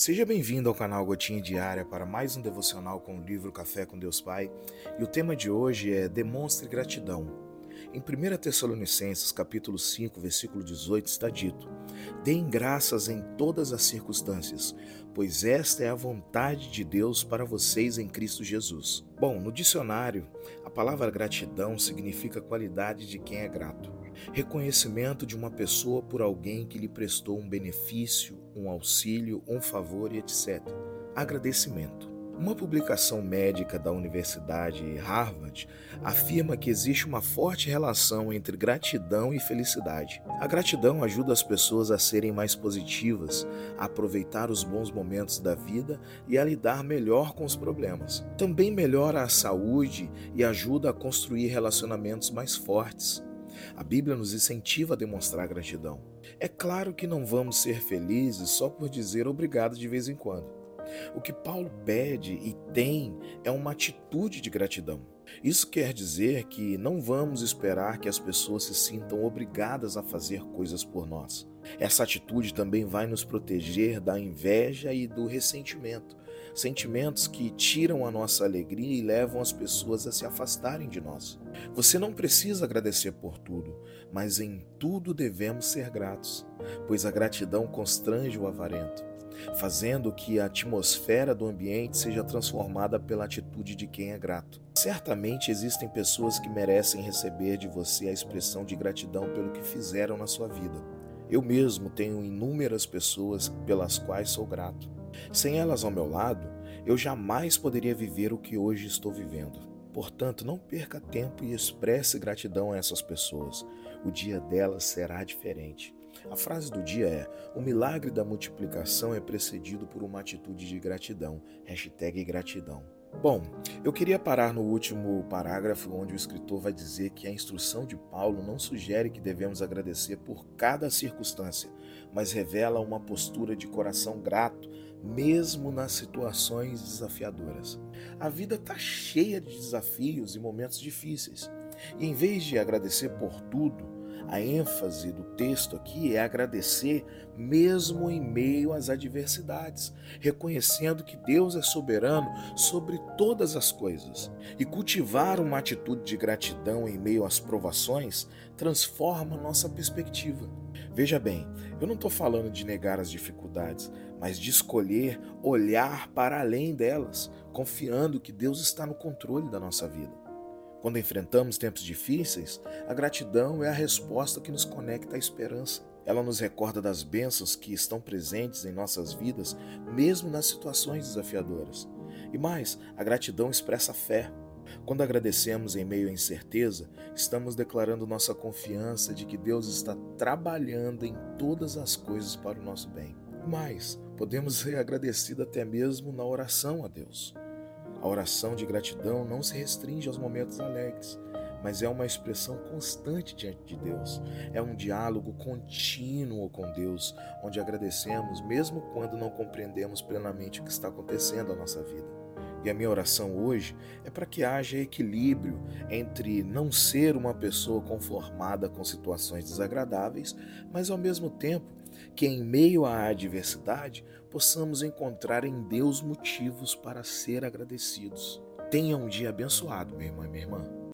Seja bem-vindo ao canal Gotinha Diária para mais um devocional com o livro Café com Deus Pai. E o tema de hoje é Demonstre gratidão. Em 1 Tessalonicenses, capítulo 5, versículo 18, está dito: Deem graças em todas as circunstâncias, pois esta é a vontade de Deus para vocês em Cristo Jesus. Bom, no dicionário, a palavra gratidão significa qualidade de quem é grato. Reconhecimento de uma pessoa por alguém que lhe prestou um benefício, um auxílio, um favor e etc. Agradecimento. Uma publicação médica da Universidade Harvard afirma que existe uma forte relação entre gratidão e felicidade. A gratidão ajuda as pessoas a serem mais positivas, a aproveitar os bons momentos da vida e a lidar melhor com os problemas. Também melhora a saúde e ajuda a construir relacionamentos mais fortes. A Bíblia nos incentiva a demonstrar gratidão. É claro que não vamos ser felizes só por dizer obrigado de vez em quando. O que Paulo pede e tem é uma atitude de gratidão. Isso quer dizer que não vamos esperar que as pessoas se sintam obrigadas a fazer coisas por nós. Essa atitude também vai nos proteger da inveja e do ressentimento, sentimentos que tiram a nossa alegria e levam as pessoas a se afastarem de nós. Você não precisa agradecer por tudo, mas em tudo devemos ser gratos, pois a gratidão constrange o avarento fazendo que a atmosfera do ambiente seja transformada pela atitude de quem é grato. Certamente existem pessoas que merecem receber de você a expressão de gratidão pelo que fizeram na sua vida. Eu mesmo tenho inúmeras pessoas pelas quais sou grato. Sem elas ao meu lado, eu jamais poderia viver o que hoje estou vivendo. Portanto, não perca tempo e expresse gratidão a essas pessoas. O dia delas será diferente. A frase do dia é: O milagre da multiplicação é precedido por uma atitude de gratidão. Hashtag gratidão. Bom, eu queria parar no último parágrafo, onde o escritor vai dizer que a instrução de Paulo não sugere que devemos agradecer por cada circunstância, mas revela uma postura de coração grato, mesmo nas situações desafiadoras. A vida está cheia de desafios e momentos difíceis, e em vez de agradecer por tudo, a ênfase do texto aqui é agradecer mesmo em meio às adversidades, reconhecendo que Deus é soberano sobre todas as coisas. E cultivar uma atitude de gratidão em meio às provações transforma nossa perspectiva. Veja bem, eu não estou falando de negar as dificuldades, mas de escolher olhar para além delas, confiando que Deus está no controle da nossa vida. Quando enfrentamos tempos difíceis, a gratidão é a resposta que nos conecta à esperança. Ela nos recorda das bênçãos que estão presentes em nossas vidas, mesmo nas situações desafiadoras. E mais, a gratidão expressa fé. Quando agradecemos em meio à incerteza, estamos declarando nossa confiança de que Deus está trabalhando em todas as coisas para o nosso bem. Mais, podemos ser agradecidos até mesmo na oração a Deus. A oração de gratidão não se restringe aos momentos alegres, mas é uma expressão constante diante de Deus. É um diálogo contínuo com Deus, onde agradecemos mesmo quando não compreendemos plenamente o que está acontecendo na nossa vida. E a minha oração hoje é para que haja equilíbrio entre não ser uma pessoa conformada com situações desagradáveis, mas ao mesmo tempo que em meio à adversidade possamos encontrar em Deus motivos para ser agradecidos. Tenha um dia abençoado, meu irmão e minha irmã.